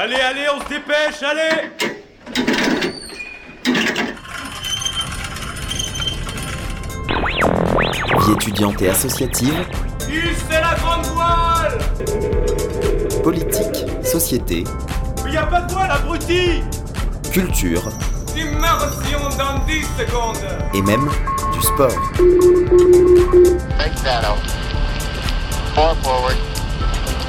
Allez, allez, on se dépêche, allez. Vie étudiante et associative, c'est la grande voile? politique, société, Mais y a pas de voile, abruti. culture Immersion dans 10 secondes. et même du sport. Big forward.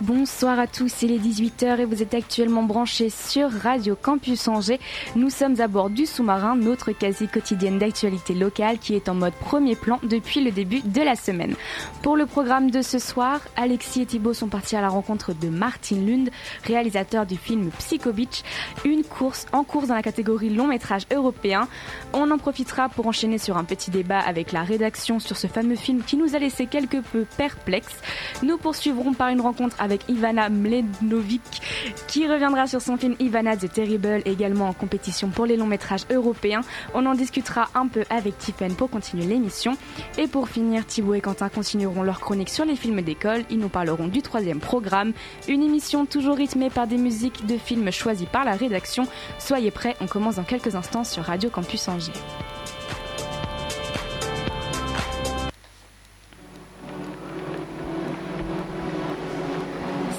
Bonsoir à tous, il est 18h et vous êtes actuellement branchés sur Radio Campus Angers. Nous sommes à bord du sous-marin, notre quasi quotidienne d'actualité locale qui est en mode premier plan depuis le début de la semaine. Pour le programme de ce soir, Alexis et Thibaut sont partis à la rencontre de Martin Lund, réalisateur du film Psycho Beach, une course en course dans la catégorie long métrage européen. On en profitera pour enchaîner sur un petit débat avec la rédaction sur ce fameux film qui nous a laissé quelque peu perplexes. Nous poursuivrons par une rencontre avec Ivana Mlednovic qui reviendra sur son film Ivana the Terrible également en compétition pour les longs métrages européens. On en discutera un peu avec Tiffen pour continuer l'émission. Et pour finir, Thibaut et Quentin continueront leur chronique sur les films d'école. Ils nous parleront du troisième programme, une émission toujours rythmée par des musiques de films choisies par la rédaction. Soyez prêts, on commence dans quelques instants sur Radio Campus Angers.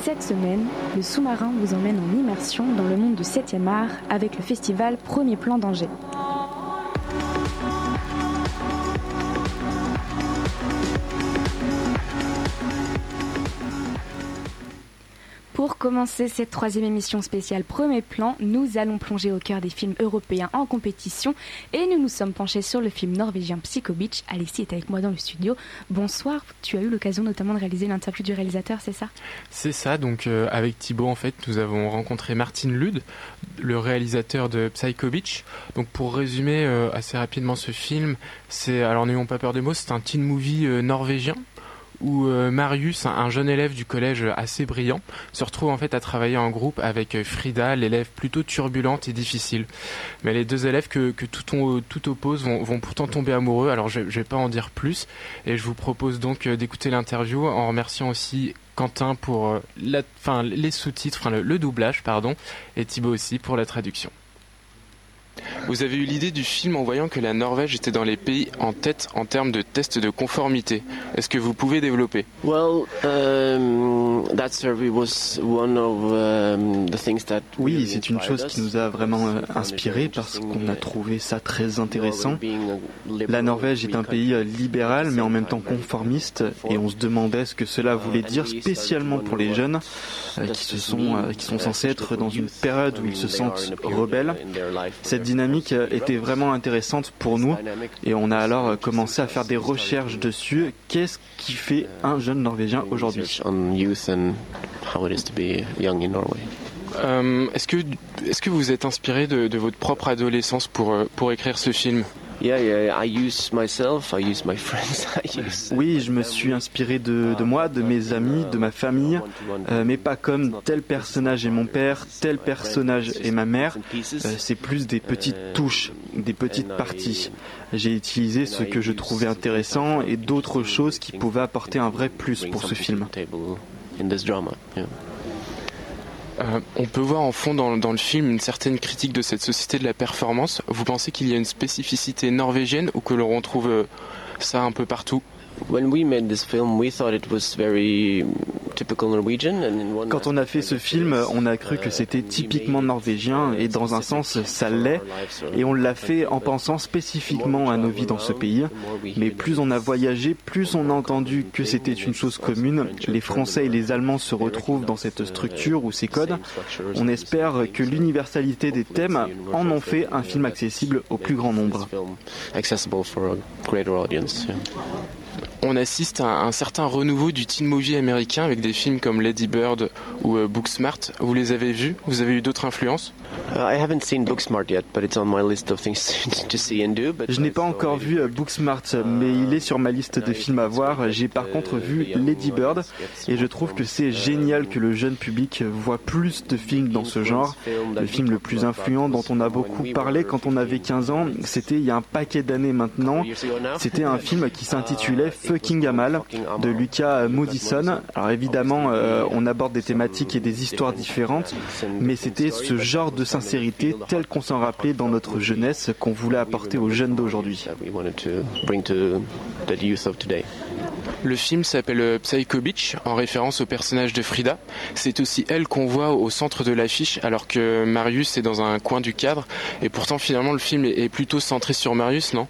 Cette semaine, le sous-marin vous emmène en immersion dans le monde du 7e art avec le festival Premier Plan d'Angers. Commencer cette troisième émission spéciale Premier Plan, nous allons plonger au cœur des films européens en compétition et nous nous sommes penchés sur le film norvégien Psycho Beach. Alexis est avec moi dans le studio. Bonsoir, tu as eu l'occasion notamment de réaliser l'interview du réalisateur, c'est ça? C'est ça, donc euh, avec Thibaut en fait nous avons rencontré Martin Lud, le réalisateur de Psycho Beach. Donc pour résumer euh, assez rapidement ce film, c'est, alors n'ayons pas peur des mots, c'est un teen movie euh, norvégien où euh, Marius, un, un jeune élève du collège assez brillant, se retrouve en fait à travailler en groupe avec euh, Frida, l'élève plutôt turbulente et difficile. Mais les deux élèves que, tout, tout oppose vont, vont pourtant tomber amoureux, alors je, je vais pas en dire plus, et je vous propose donc euh, d'écouter l'interview en remerciant aussi Quentin pour la, enfin, les sous-titres, enfin le, le doublage, pardon, et Thibaut aussi pour la traduction. Vous avez eu l'idée du film en voyant que la Norvège était dans les pays en tête en termes de tests de conformité. Est-ce que vous pouvez développer? Well, um, that survey was one of um, the things that Oui, c'est une inspired chose us. qui nous a vraiment euh, We found it inspiré parce interesting, qu'on a uh, trouvé ça très Norway intéressant. being a liberal La Norvège est un pays euh, country. libéral mais en même temps conformiste et on se demandait ce que cela voulait dire spécialement pour les jeunes euh, qui se sont qui sont censés être dans une période où ils se sentent rebelles. Cette dynamique était vraiment intéressante pour nous et on a alors commencé à faire des recherches dessus. Qu'est-ce qui fait un jeune Norvégien aujourd'hui? On youth and how it is to be young in Norway. Euh, Est-ce que, est que vous êtes inspiré de, de votre propre adolescence pour, euh, pour écrire ce film? Yeah, yeah, I use myself, I use my friends, I use. Oui, je me suis inspiré de, de moi, de mes amis, de ma famille, euh, mais pas comme tel personnage est mon père, tel personnage est ma mère. Euh, c'est plus des petites touches, des petites parties. J'ai utilisé ce que je trouvais intéressant et d'autres choses qui pouvaient apporter un vrai plus pour ce film. In this drama, yeah. Euh, On peut voir en fond dans, dans le film une certaine critique de cette société de la performance. Vous pensez qu'il y a une spécificité norvégienne ou que l'on retrouve euh, ça un peu partout? When we made this film, we thought it was very typical Norwegian. And in one Quand on a fait ce film, on a cru que c'était typiquement norvégien et dans un sens ça l'est. Et on l'a fait en pensant spécifiquement à nos vies dans ce pays. Mais plus on a voyagé, plus on a entendu que c'était une chose commune. Les Français et les Allemands se retrouvent dans cette structure ou ces codes. On espère que l'universalité des thèmes en ont fait un film accessible au plus grand nombre. On assiste à un certain renouveau du teen movie américain avec des films comme Lady Bird ou euh, Booksmart. Vous les avez vus? Vous avez eu d'autres influences? Je n'ai pas encore vu euh, Booksmart, mais il est sur ma liste de films à voir. J'ai par contre vu Lady Bird et je trouve que c'est génial que le jeune public voit plus de films dans ce genre. Le film le plus influent dont on a beaucoup parlé quand on avait 15 ans, c'était il y a un paquet d'années maintenant. C'était un film qui s'intitulait Fucking Amal de Lucas Moodysson. Alors évidemment, euh, on aborde des thématiques et des histoires différentes, mais c'était ce genre de sincérité tel qu'on s'en rappelait dans notre jeunesse qu'on voulait apporter aux jeunes d'aujourd'hui. Le film s'appelle euh, Psycho Beach en référence au personnage de Frida. C'est aussi elle qu'on voit au centre de l'affiche alors que Marius est dans un coin du cadre et pourtant finalement le film est plutôt centré sur Marius, non?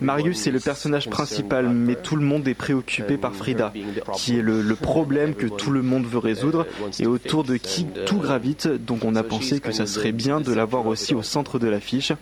Marius est le personnage principal, mais tout le monde est préoccupé par Frida, qui est le, problème que tout le monde veut résoudre et autour de qui tout gravite. Donc on a pensé que ça serait bien de l'avoir aussi au centre de l'affiche.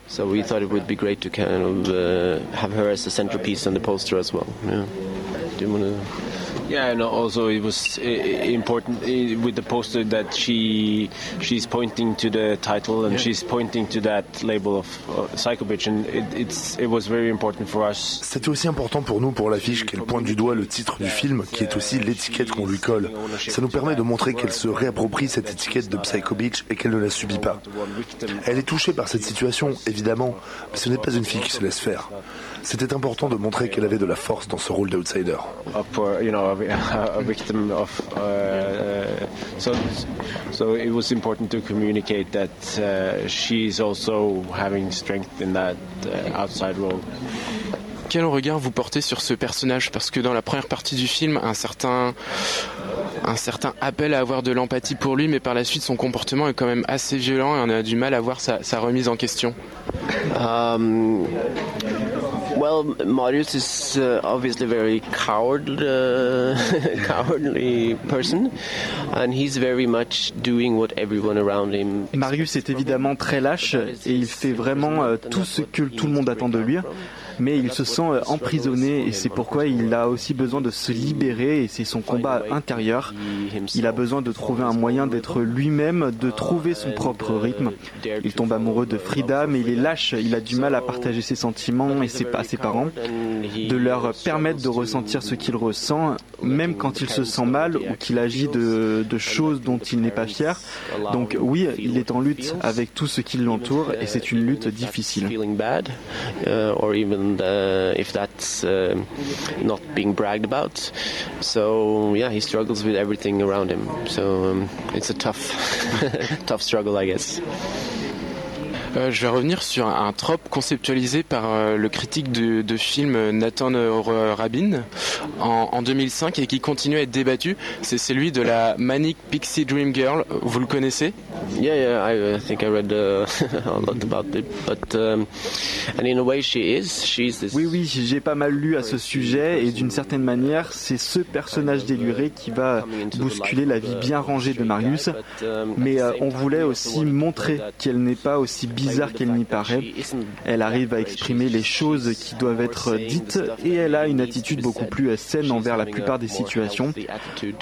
Yeah, and also it was important with the poster that she she's pointing to the title and she's pointing to that label of uh, Psycho Bitch, and it, it's it was very important for us. C'était aussi important pour nous pour l'affiche qu'elle pointe du doigt le titre du film, qui est aussi l'étiquette qu'on lui colle. Ça nous permet de montrer qu'elle se réapproprie cette étiquette de Psycho Bitch et qu'elle ne la subit pas. Elle est touchée par cette situation, évidemment, mais ce n'est pas une fille qui se laisse faire. C'était important de montrer qu'elle avait de la force dans ce rôle d'outsider. Uh, so, so it was important to communicate that she's also having strength in that outside role. Quel regard vous portez sur ce personnage? Parce que dans la première partie du film, un certain, un certain appel à avoir de l'empathie pour lui, mais par la suite, son comportement est quand même assez violent et on a du mal à voir sa, sa remise en question. Um, Well, Marius is uh, obviously very coward, uh, cowardly person, and he's very much doing what everyone around him. Marius est évidemment très lâche et il fait vraiment euh, tout ce que tout le monde attend de lui mais il se sent euh, emprisonné et c'est pourquoi il a aussi besoin de se libérer et c'est son combat intérieur. Il a besoin de trouver un moyen d'être lui-même, de trouver son propre rythme. Il tombe amoureux de Frida, mais il est lâche, il a du mal à partager ses sentiments et ses, à ses parents, de leur permettre de ressentir ce qu'il ressent, même quand il se sent mal ou qu'il agit de, de choses dont il n'est pas fier. Donc oui, il est en lutte avec tout ce qui l'entoure et c'est une lutte difficile. And uh, if that's uh, not being bragged about. So yeah, he struggles with everything around him. So um, it's a tough, tough struggle, I guess. Euh, je vais revenir sur un trope conceptualisé par euh, le critique de, de, film Nathan Rabin en, en, 2005 et qui continue à être débattu. C'est celui de la Manic Pixie Dream Girl. Vous le connaissez? Yeah, yeah, I, think I read uh, a lot about it, but um, and in a way she is, she's this. Oui, oui, j'ai pas mal lu à ce sujet et d'une certaine manière, c'est ce personnage déluré qui va bousculer la vie bien rangée de Marius. Mais euh, on voulait aussi montrer qu'elle n'est pas aussi bien bizarre qu'elle n'y paraît. Elle arrive à exprimer les choses qui doivent être dites et elle a une attitude beaucoup plus saine envers la plupart des situations.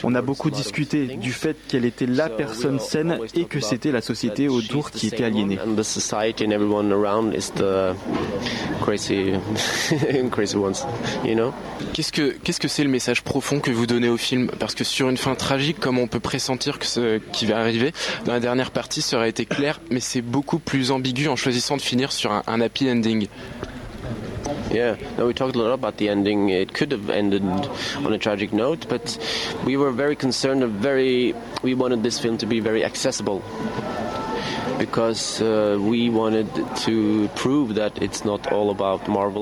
On a beaucoup discuté du fait qu'elle était la personne saine et que c'était la société autour qui était aliénée. Qu'est-ce que qu'est-ce que c'est le message profond que vous donnez au film? Parce que sur une fin tragique, comme on peut pressentir que ce qui va arriver, dans la dernière partie, ça aurait été clair, mais c'est beaucoup plus ambigu en choisissant de finir sur un, happy ending. Yeah, no, we talked a lot about the ending. It could have ended on a tragic note, but we were very concerned and very. We wanted this film to be very accessible.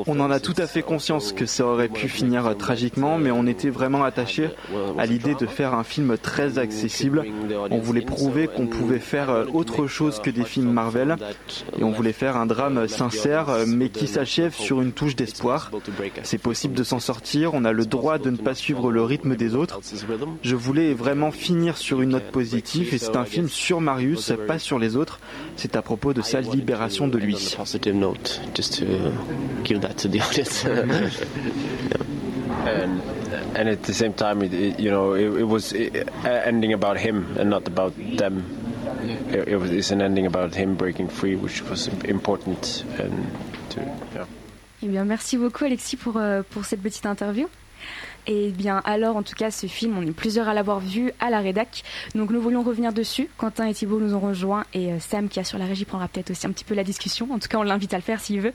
On en a tout à fait conscience que ça aurait pu finir tragiquement, mais on était vraiment attaché à l'idée de faire un film très accessible. On voulait prouver qu'on pouvait faire autre chose que des films Marvel, et on voulait faire un drame sincère, mais qui s'achève sur une touche d'espoir. C'est possible de s'en sortir, on a le droit de ne pas suivre le rythme des autres. Je voulais vraiment finir sur une note positive, et c'est un film sur Marius, pas sur les autres. C'est à propos de sa libération de lui. audience. and and at the same time, it, it, you know, it, it was it, ending about him and not about them. It, it was it's an ending about him breaking free, which was important and to yeah. Eh bien, merci beaucoup Alexis pour, euh, pour cette petite interview. Et bien alors, en tout cas, ce film, on est plusieurs à l'avoir vu à la rédac. Donc nous voulions revenir dessus. Quentin et Thibault nous ont rejoints et euh, Sam qui a sur la régie prendra peut-être aussi un petit peu la discussion. En tout cas, on l'invite à le faire s'il veut.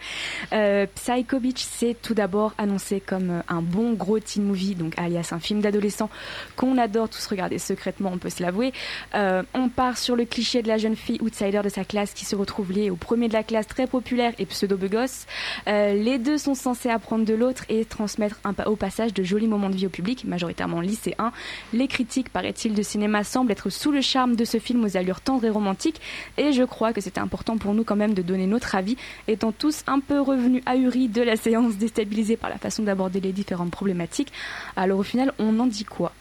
Euh, Psycho Beach, c'est tout d'abord annoncé comme euh, un bon gros teen movie, donc alias un film d'adolescent qu'on adore tous regarder secrètement, on peut se l'avouer. Euh, on part sur le cliché de la jeune fille outsider de sa classe qui se retrouve liée au premier de la classe très populaire et pseudo-begosse. Les deux sont censés apprendre de l'autre et transmettre un, au passage de jolis moments de vie au public, majoritairement lycéens. Les critiques, paraît-il, de cinéma semblent être sous le charme de ce film aux allures tendres et romantiques, et je crois que c'était important pour nous quand même de donner notre avis, étant tous un peu revenus ahuris de la séance déstabilisés par la façon d'aborder les différentes problématiques. Alors au final, on en dit quoi?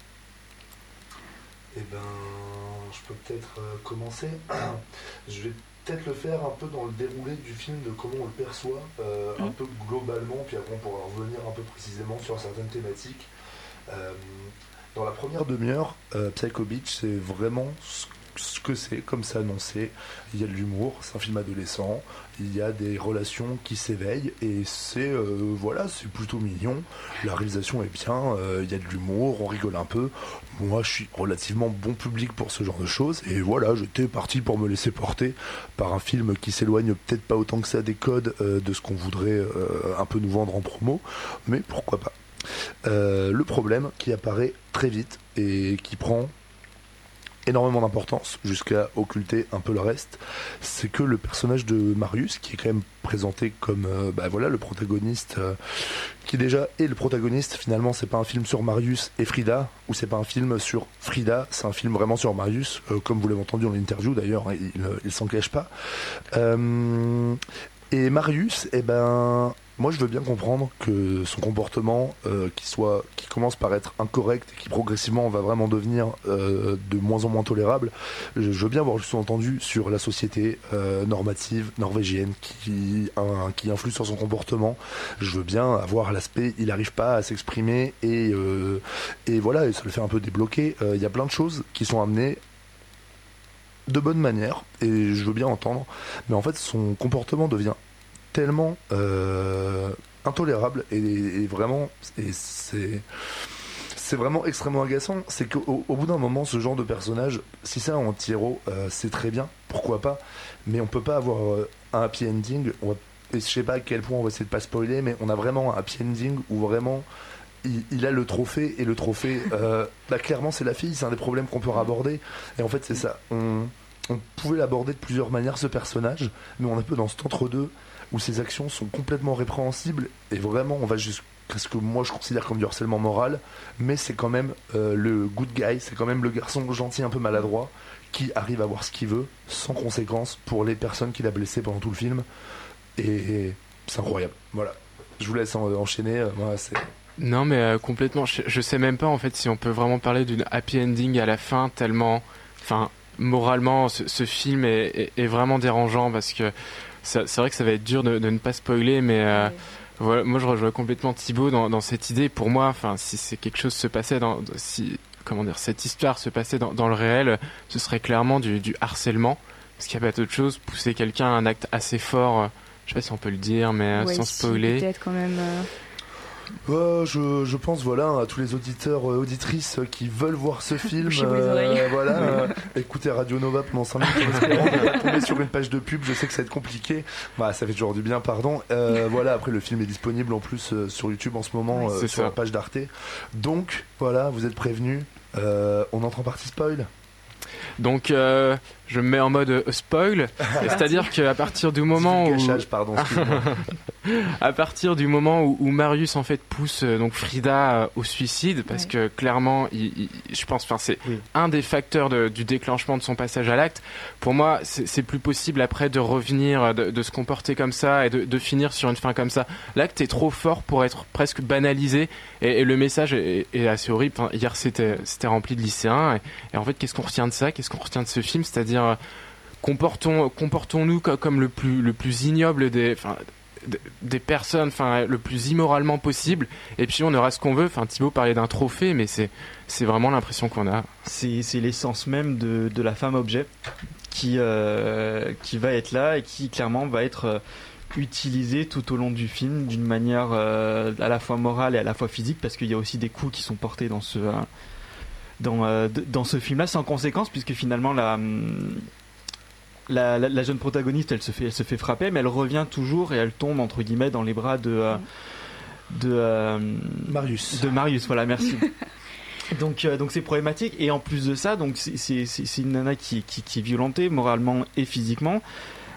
Eh ben, je peux peut-être euh, commencer. je vais peut-être le faire un peu dans le déroulé du film, de comment on le perçoit, euh, un Mhm. peu globalement, puis après on pourra revenir un peu précisément sur certaines thématiques. Euh, dans la première demi-heure, euh, Psycho Beach, c'est vraiment ce ce que c'est, comme c'est annoncé. Il y a de l'humour, c'est un film adolescent, il y a des relations qui s'éveillent, et c'est euh, voilà, c'est plutôt mignon. La réalisation est bien, euh, il y a de l'humour, on rigole un peu. Moi, je suis relativement bon public pour ce genre de choses, et voilà, j'étais parti pour me laisser porter par un film qui s'éloigne peut-être pas autant que ça des codes euh, de ce qu'on voudrait un peu nous vendre en promo, mais pourquoi pas. Le problème qui apparaît très vite et qui prend énormément d'importance jusqu'à occulter un peu le reste, c'est que le personnage de Marius, qui est quand même présenté comme euh, bah voilà le protagoniste, euh, qui déjà est le protagoniste. Finalement, c'est pas un film sur Marius et Frida, ou c'est pas un film sur Frida, c'est un film vraiment sur Marius, euh, comme vous l'avez entendu dans l'interview d'ailleurs, hein, il, il s'en cache pas. Et Marius, eh ben, moi je veux bien comprendre que son comportement, euh, qui soit, qui commence par être incorrect et qui progressivement va vraiment devenir euh, de moins en moins tolérable. Je, veux bien avoir le sous-entendu sur la société euh, normative norvégienne qui, qui influe sur son comportement. Je veux bien avoir l'aspect, il n'arrive pas à s'exprimer et, et voilà, et ça le fait un peu débloquer. Il y a plein de choses qui sont amenées de bonne manière et je veux bien entendre, mais en fait son comportement devient tellement euh, intolérable et, vraiment et c'est vraiment extrêmement agaçant. C'est qu'au au bout d'un moment ce genre de personnage si c'est un anti-héros euh, c'est très bien pourquoi pas mais on peut pas avoir euh, un happy ending. On va, et je sais pas à quel point on va essayer de pas spoiler mais on a vraiment un happy ending où vraiment il, a le trophée et le trophée euh, bah, clairement c'est la fille c'est un des problèmes qu'on peut aborder et en fait c'est ça. On, pouvait l'aborder de plusieurs manières ce personnage mais on est un peu dans cet entre-deux où ses actions sont complètement répréhensibles et vraiment on va jusqu'à ce que moi je considère comme du harcèlement moral mais c'est quand même euh, le good guy c'est quand même le garçon gentil un peu maladroit qui arrive à voir ce qu'il veut sans conséquence pour les personnes qu'il a blessées pendant tout le film. Et c'est incroyable. Voilà. Je vous laisse en- enchaîner. Euh, c'est Non, mais euh, complètement. Je, je sais même pas en fait si on peut vraiment parler d'une happy ending à la fin, tellement, enfin, moralement, ce, ce film est, est- est vraiment dérangeant parce que c'est vrai que ça va être dur de, de ne pas spoiler, mais euh, voilà, moi je rejoins complètement Thibaut dans, dans cette idée. Pour moi, enfin, si c'est quelque chose se passait dans, si comment dire, cette histoire se passait dans, dans le réel, ce serait clairement du, du harcèlement, parce qu'il n'y a pas d'autre chose. Pousser quelqu'un à un acte assez fort. euh, je sais pas si on peut le dire, mais Ouais, sans spoiler. Peut-être quand même. euh, Euh, je, je pense voilà à tous les auditeurs euh, auditrices euh, qui veulent voir ce film oreilles. voilà euh, écoutez Radio Nova pendant 5 minutes en espérant ne pas tomber sur une page de pub. Je sais que ça va être compliqué. Bah, ça fait toujours du bien pardon. Euh, voilà après le film est disponible en plus euh, sur YouTube en ce moment euh, sur ça. la page d'Arte. Donc voilà vous êtes prévenus. Euh, on entre en partie spoil Donc euh, je me mets en mode euh, spoil, c'est-à-dire qu'à partir du moment où du gâchage, pardon à partir du moment où, où Marius en fait pousse euh, donc Frida au suicide parce Ouais. que clairement il- il- je pense enfin c'est un des facteurs de- du déclenchement de son passage à l'acte. Pour moi c'est plus possible après de revenir de, de se comporter comme ça et de, de finir sur une fin comme ça. L'acte est trop fort pour être presque banalisé et, et le message est, est assez horrible. Enfin, hier c'était c'était rempli de lycéens et, et en fait qu'est-ce qu'on retient de ça? Qu'est-ce qu'on retient de ce film c'est-à-dire euh, comportons, comportons-nous comme le plus, le plus ignoble des, des personnes, enfin le plus immoralement possible. Et puis on aura ce qu'on veut. Enfin Thibaut parlait d'un trophée, mais c'est vraiment l'impression qu'on a. C'est l'essence même de, de, la femme objet qui euh, qui va être là et qui clairement va être euh, utilisée tout au long du film d'une manière euh, à la fois morale et à la fois physique parce qu'il y a aussi des coups qui sont portés dans ce dans, dans ce film là sans conséquence puisque finalement la hum, la, jeune protagoniste, elle se, fait, elle se fait frapper, mais elle revient toujours et elle tombe entre guillemets dans les bras de euh, de euh, Marius. De Marius, voilà, merci. donc euh, donc c'est problématique et en plus de ça, donc c'est une nana qui, qui, est violentée moralement et physiquement.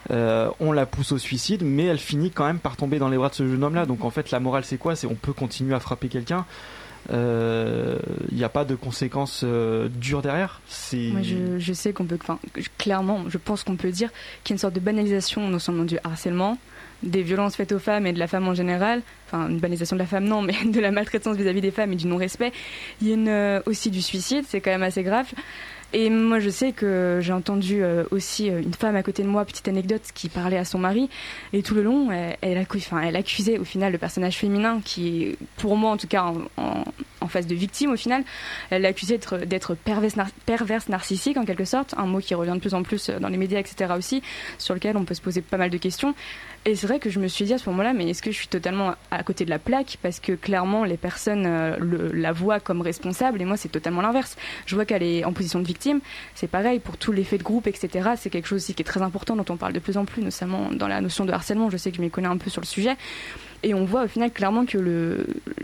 on la pousse au suicide, mais elle finit quand même par tomber dans les bras de ce jeune homme-là. Donc en fait, la morale, c'est quoi? C'est on peut continuer à frapper quelqu'un il euh, n'y a pas de conséquences euh, dures derrière. Je, sais qu'on peut, clairement, je pense qu'on peut dire qu'il y a une sorte de banalisation non seulement du harcèlement, des violences faites aux femmes et de la femme en général, enfin une banalisation de la femme non, mais de la maltraitance vis-à-vis des femmes et du non-respect. Il y a euh, aussi du suicide, c'est quand même assez grave. Et moi, je sais que j'ai entendu euh, aussi euh, une femme à côté de moi, petite anecdote, qui parlait à son mari. Et tout le long, elle, accusait au final le personnage féminin, qui, pour moi en tout cas, en, face de victime au final, elle d'être perverse, perverse narcissique en quelque sorte, un mot qui revient de plus en plus dans les médias, etc. aussi, sur lequel on peut se poser pas mal de questions. Et c'est vrai que je me suis dit à ce moment-là, mais est-ce que je suis totalement à côté de la plaque? Parce que clairement, les personnes euh, la voient comme responsable et moi, c'est totalement l'inverse. Je vois qu'elle est en position de victime. C'est pareil pour tous les faits de groupe, etc. C'est quelque chose aussi qui est très important, dont on parle de plus en plus, notamment dans la notion de harcèlement. Je sais que je m'y connais un peu sur le sujet. Et on voit au final clairement que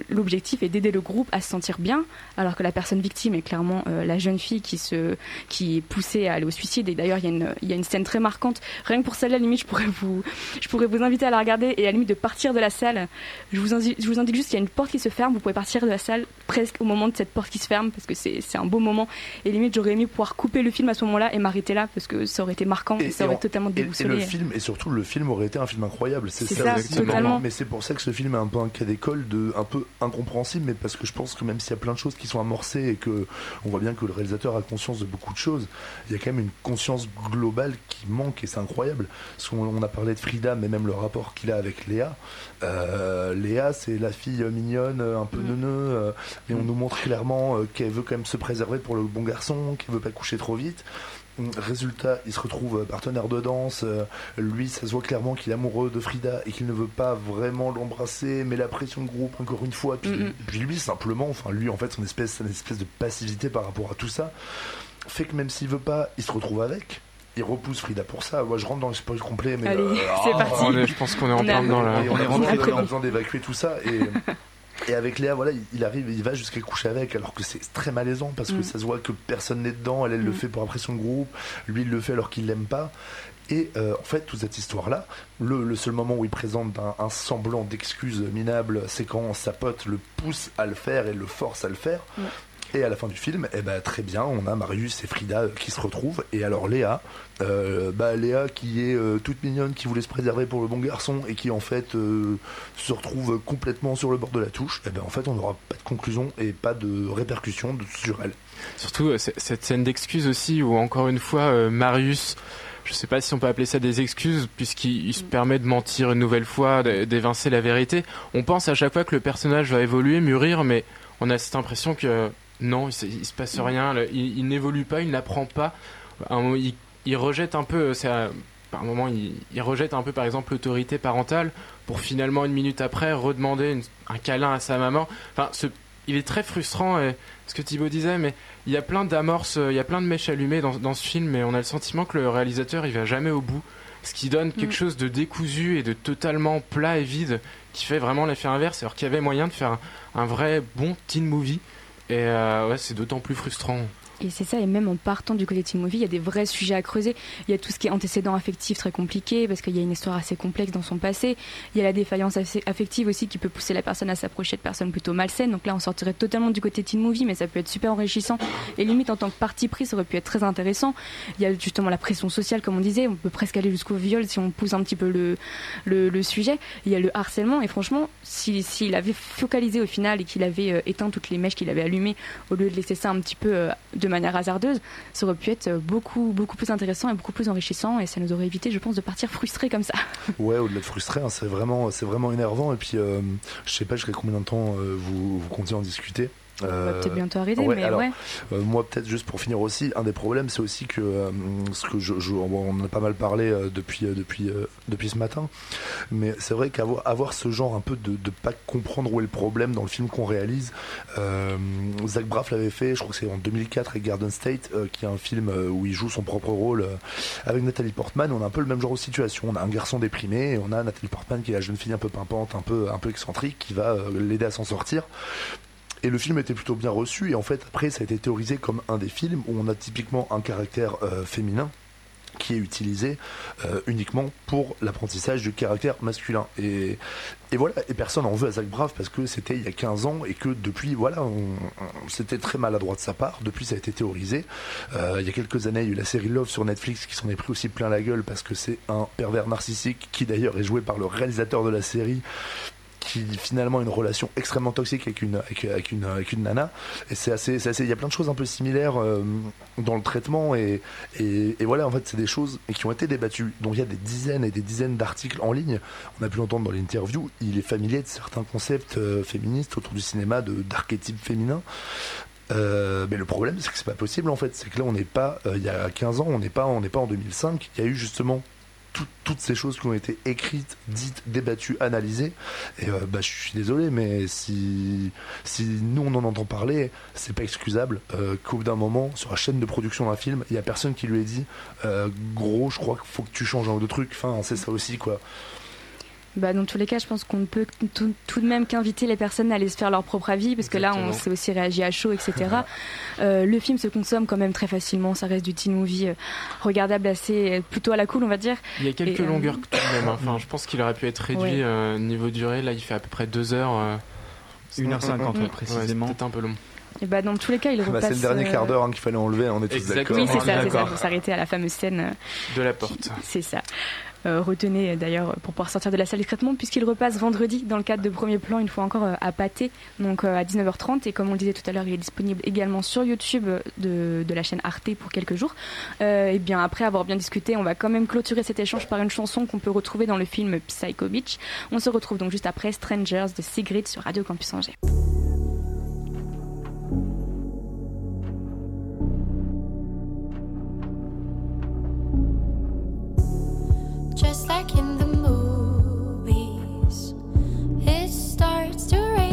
l'objectif est d'aider le groupe à se sentir bien, alors que la personne victime est clairement euh, la jeune fille qui, se, qui est poussée à aller au suicide. Et d'ailleurs, il y, a une, il y a une scène très marquante. Rien que pour celle-là, limite, je pourrais, vous, je pourrais vous inviter à la regarder et à la limite de partir de la salle. Je vous, je vous indique juste qu'il y a une porte qui se ferme. Vous pouvez partir de la salle presque au moment de cette porte qui se ferme parce que c'est un beau moment. Et limite, j'aurais aimé pouvoir couper le film à ce moment-là et m'arrêter là parce que ça aurait été marquant et, ça aurait totalement déboussolé. Et, le film, et surtout, le film aurait été un film incroyable. C'est ça, ça Mais c'est pour ça que ce film est un peu un cas d'école de un peu incompréhensible, mais parce que je pense que même s'il y a plein de choses qui sont amorcées et que on voit bien que le réalisateur a conscience de beaucoup de choses, il y a quand même une conscience globale qui manque et c'est incroyable. Parce qu'on on a parlé de Frida, mais même le rapport qu'il a avec Léa. Euh, Léa, c'est la fille mignonne, un peu mm. neuneu, euh, mais on nous montre clairement euh, qu'elle veut quand même se préserver pour le bon garçon, qu'elle veut pas coucher trop vite. Résultat, il se retrouve partenaire de danse. Euh, lui, ça se voit clairement qu'il est amoureux de Frida et qu'il ne veut pas vraiment l'embrasser, mais la pression de groupe, encore une fois. Puis, lui, simplement, enfin, lui, en fait, son espèce, son espèce de passivité par rapport à tout ça, fait que même s'il veut pas, il se retrouve avec il repousse Frida pour ça. Moi, je rentre dans le spoil complet, mais Allez, euh, c'est ah, parti. je pense qu'on est en plein dans la. On est en besoin d'évacuer tout ça et. Et avec Léa, voilà, il arrive, il va jusqu'à coucher avec, alors que c'est très malaisant parce que mm. ça se voit que personne n'est dedans. Elle, elle le mm. fait pour après son groupe, lui, il le fait alors qu'il l'aime pas. Et euh, en fait, toute cette histoire-là, le, seul moment où il présente un, semblant d'excuse minable, c'est quand sa pote le pousse à le faire et le force à le faire. Mm. Et à la fin du film, eh ben, très bien, on a Marius et Frida qui se retrouvent. Et alors Léa, euh, bah, Léa qui est euh, toute mignonne, qui voulait se préserver pour le bon garçon et qui en fait euh, se retrouve complètement sur le bord de la touche, eh ben, en fait on n'aura pas de conclusion et pas de répercussion sur elle. Surtout cette scène d'excuses aussi où encore une fois Marius je ne sais pas si on peut appeler ça des excuses, puisqu'il se permet de mentir une nouvelle fois, d'évincer la vérité. On pense à chaque fois que le personnage va évoluer, mûrir, mais on a cette impression que non, il, ne se passe rien. Il, n'évolue pas, il n'apprend pas. Il, rejette un peu. par un moment, il, rejette un peu, par exemple, l'autorité parentale pour finalement une minute après redemander un câlin à sa maman. Enfin, il est très frustrant. ce que Thibaut disait, mais il y a plein d'amorces, il y a plein de mèches allumées dans, ce film, mais on a le sentiment que le réalisateur il va jamais au bout. Ce qui donne quelque mm. chose de décousu et de totalement plat et vide, qui fait vraiment l'effet inverse, alors qu'il y avait moyen de faire un vrai bon teen movie. Et euh, ouais, c'est d'autant plus frustrant. Et c'est ça, et même en partant du côté Teen Movie, il y a des vrais sujets à creuser. Il y a tout ce qui est antécédent affectif très compliqué, parce qu'il y a une histoire assez complexe dans son passé. Il y a la défaillance affective aussi qui peut pousser la personne à s'approcher de personnes plutôt malsaines. Donc là, on sortirait totalement du côté Teen Movie, mais ça peut être super enrichissant. Et limite, en tant que parti pris, ça aurait pu être très intéressant. Il y a justement la pression sociale, comme on disait. On peut presque aller jusqu'au viol si on pousse un petit peu le, le, sujet. Il y a le harcèlement, et franchement, s'il avait focalisé au final et qu'il avait euh, éteint toutes les mèches qu'il avait allumées, au lieu de laisser ça un petit peu euh, de manière hasardeuse, ça aurait pu être beaucoup, beaucoup plus intéressant et beaucoup plus enrichissant et ça nous aurait évité, je pense, de partir frustrés comme ça. Ouais, au-delà de frustré, hein, c'est vraiment, vraiment énervant. Et puis, euh, je sais pas jusqu'à combien de temps euh, vous, vous comptiez en discuter. On va Euh, peut-être bientôt arrêter, ouais, mais alors, ouais. Euh, moi, peut-être juste pour finir aussi, un des problèmes, c'est aussi que euh, ce que je, je- on en a pas mal parlé euh, depuis euh, depuis euh, depuis ce matin, mais c'est vrai qu'avoir avoir ce genre un peu de, de pas comprendre où est le problème dans le film qu'on réalise. Euh, Zach Braff l'avait fait, je crois que c'est en 2004 avec Garden State, euh, qui est un film euh, où il joue son propre rôle euh, avec Nathalie Portman. On a un peu le même genre de situation. On a un garçon déprimé et on a Nathalie Portman qui est la jeune fille un peu pimpante, un peu un peu excentrique, qui va euh, l'aider à s'en sortir. Et le film était plutôt bien reçu et en fait après ça a été théorisé comme un des films où on a typiquement un caractère euh, féminin qui est utilisé euh, uniquement pour l'apprentissage du caractère masculin. Et, et voilà, et personne en veut à Zach Braff parce que c'était il y a 15 ans et que depuis, voilà, c'était très maladroit de sa part. Depuis, ça a été théorisé. Euh, il y a quelques années, il y a eu la série Love sur Netflix qui s'en est pris aussi plein la gueule parce que c'est un pervers narcissique qui d'ailleurs est joué par le réalisateur de la série qui finalement a une relation extrêmement toxique avec une avec, une avec une nana. Et c'est assez assez il y a plein de choses un peu similaires euh, dans le traitement et, et voilà en fait c'est des choses qui ont été débattues. Donc il y a des dizaines et des dizaines d'articles en ligne. On a pu l'entendre dans l'interview. Il est familier de certains concepts euh, féministes autour du cinéma d'archétypes féminins. Euh, mais le problème, c'est que c'est pas possible en fait. C'est que là, on n'est pas, il y a 15 ans, on n'est pas, on n'est pas en 2005. Il y a eu justement tout- toutes ces choses qui ont été écrites, dites, débattues, analysées. Et euh, bah, je suis désolé, mais si, si nous on en entend parler, c'est pas excusable euh, qu'au bout d'un moment, sur la chaîne de production d'un film, il y a personne qui lui ait dit euh, gros, je crois qu'il faut que tu changes un ou deux trucs. Enfin, c'est ça aussi quoi. Bah, dans tous les cas, je pense qu'on ne peut tout, tout de même qu'inviter les personnes à aller se faire leur propre avis, parce que là, on s'est aussi réagi à chaud, etc. Euh, le film se consomme quand même très facilement, ça reste du teen movie euh, regardable assez plutôt à la cool, on va dire. Il y a quelques Et, euh, longueurs tout de même. hein. Enfin, je pense qu'il aurait pu être réduit Ouais. euh, niveau durée. Là, il fait à peu près 2 heures. euh, 1h50 Mm. ouais, précisément. Ouais, un peu long. Et bah, dans tous les cas, il Bah, repasse. c'est le dernier euh, quart d'heure hein, qu'il fallait enlever. On est tous d'accord. Oui, c'est ça, c'est ça. Faut s'arrêter à la fameuse scène. euh, De la porte. C'est ça. Euh, retenez euh, d'ailleurs pour pouvoir sortir de la salle discrètement puisqu'il repasse vendredi dans le cadre de premier plan une fois encore euh, à Pâté donc à 19h30 et comme on le disait tout à l'heure il est disponible également sur YouTube de, la chaîne Arte pour quelques jours. Et bien après avoir bien discuté on va quand même clôturer cet échange par une chanson qu'on peut retrouver dans le film Psycho Beach. On se retrouve donc juste après Strangers de Sigrid sur Radio Campus Angers Just like in the movies, it starts to rain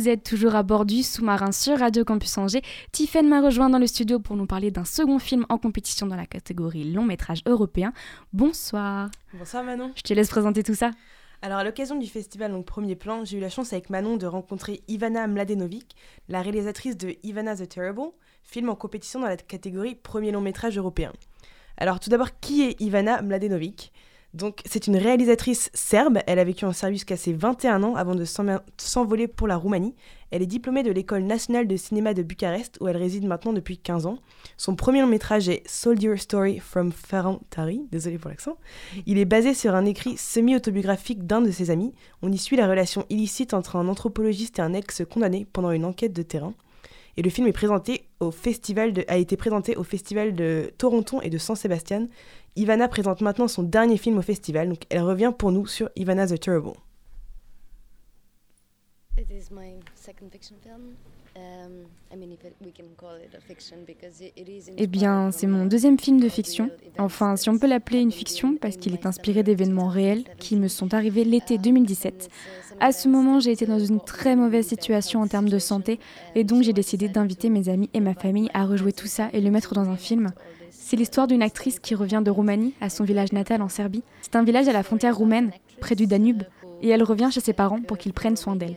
Vous êtes toujours à bord du sous-marin sur Radio Campus Angers. Tiffen m'a rejoint dans le studio pour nous parler d'un second film en compétition dans la catégorie long métrage européen. Bonsoir. Bonsoir Manon. Je te laisse présenter tout ça. Alors à l'occasion du festival donc Premier Plan, j'ai eu la chance avec Manon de rencontrer Ivana Mladenovic, la réalisatrice de Ivana the Terrible, film en compétition dans la catégorie Premier long métrage européen. Alors tout d'abord, qui est Ivana Mladenovic? Donc, c'est une réalisatrice serbe. Elle a vécu en Serbie jusqu'à ses 21 ans avant de s'en- s'envoler pour la Roumanie. Elle est diplômée de l'école nationale de cinéma de Bucarest où elle réside maintenant depuis 15 ans. Son premier long métrage est Soldier Story from Ferran Tari. Désolé pour l'accent. Il est basé sur un écrit semi-autobiographique d'un de ses amis. On y suit la relation illicite entre un anthropologiste et un ex-condamné pendant une enquête de terrain. Et le film est présenté au festival a été présenté au festival de Toronto et de San Sebastian. Ivana présente maintenant son dernier film au festival, donc elle revient pour nous sur Ivana the Terrible. It is my film. Um, Eh bien, c'est mon deuxième film de fiction. Enfin, si on peut l'appeler une fiction, parce qu'il est inspiré d'événements réels qui me sont arrivés l'été 2017. À ce moment, j'ai été dans une très mauvaise situation en termes de santé, et donc j'ai décidé d'inviter mes amis et ma famille à rejouer tout ça et le mettre dans un film. C'est l'histoire d'une actrice qui revient de Roumanie à son village natal en Serbie. C'est un village à la frontière roumaine, près du Danube, et elle revient chez ses parents pour qu'ils prennent soin d'elle.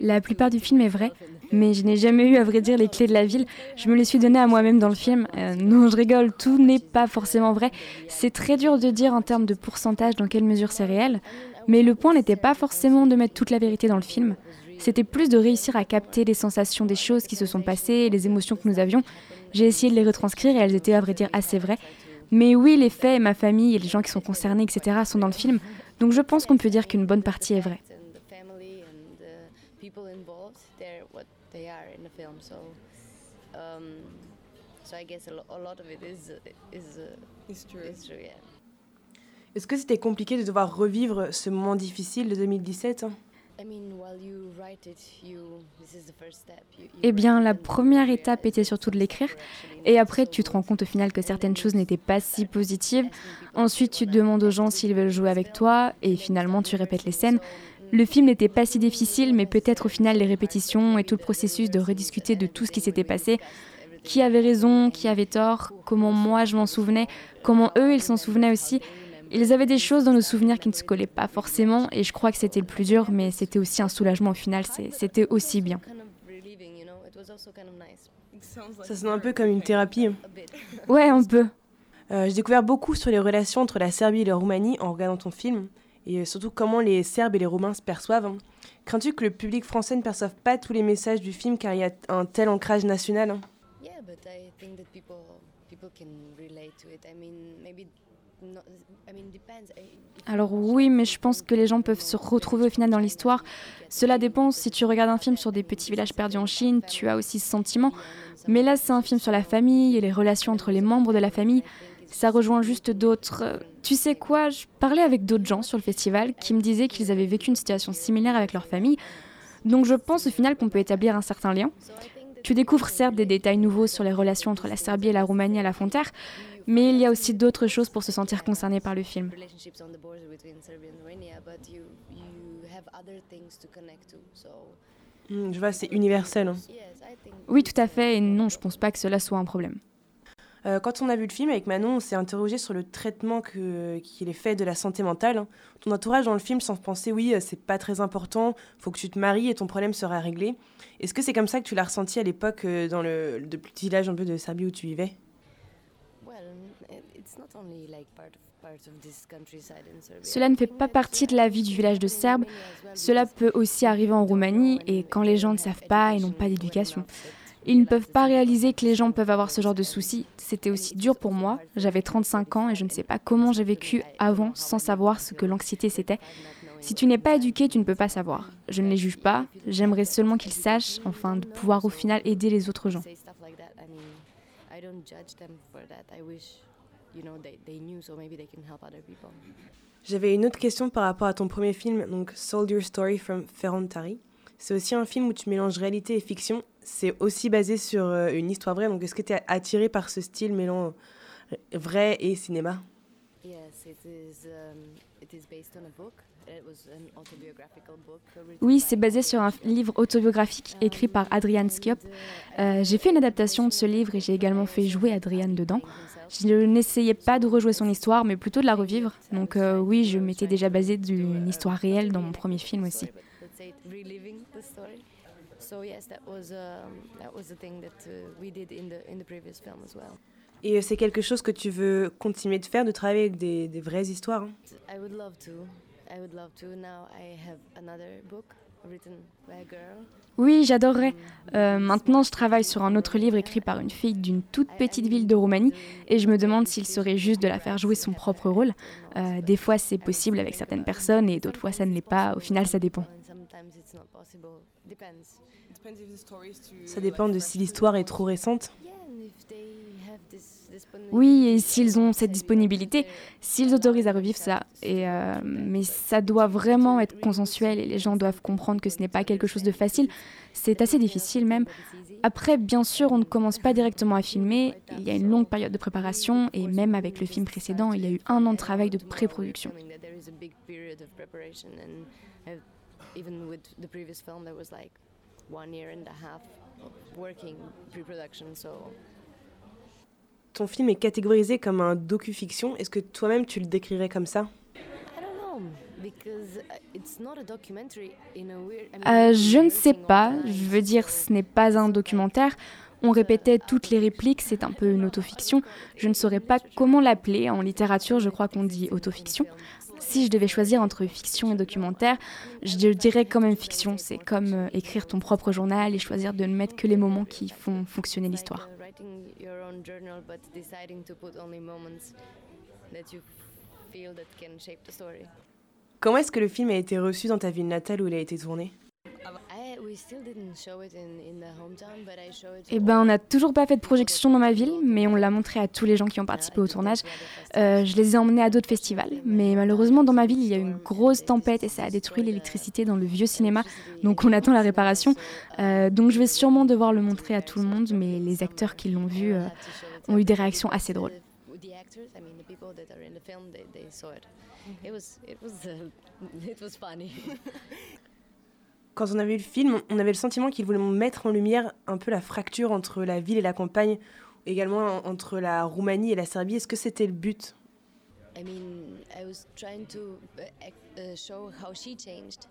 La plupart du film est vrai, mais je n'ai jamais eu, à vrai dire, les clés de la ville. Je me les suis données à moi-même dans le film. Euh, non, je rigole, tout n'est pas forcément vrai. C'est très dur de dire en termes de pourcentage dans quelle mesure c'est réel, mais le point n'était pas forcément de mettre toute la vérité dans le film. C'était plus de réussir à capter les sensations des choses qui se sont passées les émotions que nous avions. J'ai essayé de les retranscrire et elles étaient, à vrai dire, assez vraies. Mais oui, les faits ma famille et les gens qui sont concernés, etc., sont dans le film. Donc je pense qu'on peut dire qu'une bonne partie est vraie. and the family and the people involved, they're what they are in the film. So, so I guess a, lo- a lot of it is is is true. Is true, yeah. Est-ce que c'était compliqué de devoir revivre ce moment difficile de 2017 I mean, while you write it, you this is the first step. You, you Eh bien, la première étape était surtout de l'écrire. Et après, tu te rends compte au final que certaines choses n'étaient pas si positives. Ensuite, tu demandes aux gens s'ils veulent jouer avec toi. Et finalement, tu répètes les scènes. Le film n'était pas si difficile, mais peut-être au final, les répétitions et tout le processus de rediscuter de tout ce qui s'était passé. Qui avait raison, qui avait tort, comment moi je m'en souvenais, comment eux ils s'en souvenaient aussi. Ils avaient des choses dans nos souvenirs qui ne se collaient pas forcément, et je crois que c'était le plus dur, mais c'était aussi un soulagement au final, c'était aussi bien. Ça sonne un peu comme une thérapie. Ouais, on peut. Euh, J'ai découvert beaucoup sur les relations entre la Serbie et la Roumanie en regardant ton film, et euh, surtout comment les Serbes et les Roumains se perçoivent. hein. Crains-tu que le public français ne perçoive pas tous les messages du film car il y a un tel ancrage national hein? Yeah, but I think that people people can relate to it. I mean, maybe Alors oui, mais je pense que les gens peuvent se retrouver au final dans l'histoire. Cela dépend, si tu regardes un film sur des petits villages perdus en Chine, tu as aussi ce sentiment. Mais là, c'est un film sur la famille et les relations entre les membres de la famille. Ça rejoint juste d'autres... Tu sais quoi, je parlais avec d'autres gens sur le festival qui me disaient qu'ils avaient vécu une situation similaire avec leur famille. Donc je pense au final qu'on peut établir un certain lien. Tu découvres certes des détails nouveaux sur les relations entre la Serbie et la Roumanie à la frontière, Mais il y a aussi d'autres choses pour se sentir concerné par le film. relationships on the border between Serbia and Romania, but you you have other things to connect to. So Hmm, je vois, c'est universel. hein. Oui, tout à fait, et non, je pense pas que cela soit un problème. Euh, quand on a vu le film avec Manon, on s'est interrogé sur le traitement que- qu'il est fait de la santé mentale. hein. Ton entourage dans le film semble penser oui, euh, c'est pas très important, faut que tu te maries et ton problème sera réglé. Est-ce que c'est comme ça que tu l'as ressenti à l'époque euh, dans le, le petit village un peu de Serbie où tu vivais well, it- it's not only like part of part of this countryside in Serbia. Cela ne fait pas partie de la vie du village de Serbes. Cela peut aussi arriver en Roumanie et quand les gens ne savent pas et n'ont pas d'éducation. Ils ne peuvent pas réaliser que les gens peuvent avoir ce genre de soucis. C'était aussi dur pour moi. J'avais 35 ans et je ne sais pas comment j'ai vécu avant sans savoir ce que l'anxiété c'était. Si tu n'es pas éduqué, tu ne peux pas savoir. Je ne les juge pas. J'aimerais seulement qu'ils sachent, enfin, de pouvoir au final aider les autres gens. You know, they, they knew so maybe they can help other people. J'avais une autre question par rapport à ton premier film, donc Soldier Story from Ferrantari. C'est aussi un film où tu mélanges réalité et fiction. C'est aussi basé sur euh, une histoire vraie. Donc, est-ce que tu es attiré par ce style mêlant euh, vrai et cinéma? Yes, it is. Um, it is based on a book. It was an autobiographical book. written Oui, c'est basé sur un livre autobiographique écrit par Adrian Skiop. Euh, j'ai fait une adaptation de ce livre et j'ai également fait jouer Adrian dedans. Je n'essayais pas de rejouer son histoire, mais plutôt de la revivre. Donc euh, oui, je m'étais déjà basé d'une histoire réelle dans mon premier film aussi. but let's say reliving the story. So yes, that was that was the thing that we did in the in the previous film as well. Et euh, c'est quelque chose que tu veux continuer de faire, de travailler avec des, des vraies histoires hein? Oui, j'adorerais. Euh, maintenant, je travaille sur un autre livre écrit par une fille d'une toute petite ville de Roumanie et je me demande s'il serait juste de la faire jouer son propre rôle. Euh, des fois, c'est possible avec certaines personnes et d'autres fois, ça ne l'est pas. Au final, ça dépend. And sometimes it's not possible. Depends. Ça dépend de si l'histoire est trop récente. Yeah, and if they have this disponibility. Oui, et s'ils ont cette disponibilité, s'ils autorisent à revivre ça. Et, euh, mais ça doit vraiment être consensuel et les gens doivent comprendre que ce n'est pas quelque chose de facile. C'est assez difficile même. Après, bien sûr, on ne commence pas directement à filmer. Il y a une longue période de préparation et même avec le film précédent, il y a eu un an de travail de pré-production. Even with the previous film, there was like one year and a half of working pre-production. So Ton film est catégorisé comme un docu-fiction. Est-ce que toi-même tu le décrirais comme ça? I don't know because uh, it's not a documentary in a weird. I mean, Euh, je ne sais pas, je veux dire, ce n'est pas un documentaire. On répétait toutes les répliques, c'est un peu une autofiction. Je ne saurais pas comment l'appeler. En littérature, je crois qu'on dit autofiction. Si je devais choisir entre fiction et documentaire, je dirais quand même fiction. C'est comme euh, écrire ton propre journal et choisir de ne mettre que les moments qui font fonctionner l'histoire. Comment est-ce que le film a été reçu dans ta ville natale où il a été tourné? I, we still didn't show it in, in the hometown, but I show it. Eh ben, on n'a toujours pas fait de projection dans ma ville, mais on l'a montré à tous les gens qui ont participé au tournage. Euh, je les ai emmenés à d'autres festivals, mais malheureusement dans ma ville, il y a eu une grosse tempête et ça a détruit l'électricité dans le vieux cinéma, donc on attend la réparation. Euh, donc je vais sûrement devoir le montrer à tout le monde, mais les acteurs qui l'ont vu euh, ont eu des réactions assez drôles. Quand on a vu le film, on avait le sentiment qu'il voulait mettre en lumière un peu la fracture entre la ville et la campagne, également en- entre la Roumanie et la Serbie. Est-ce que c'était le but? I mean, I was trying to uh, ac- show how she changed,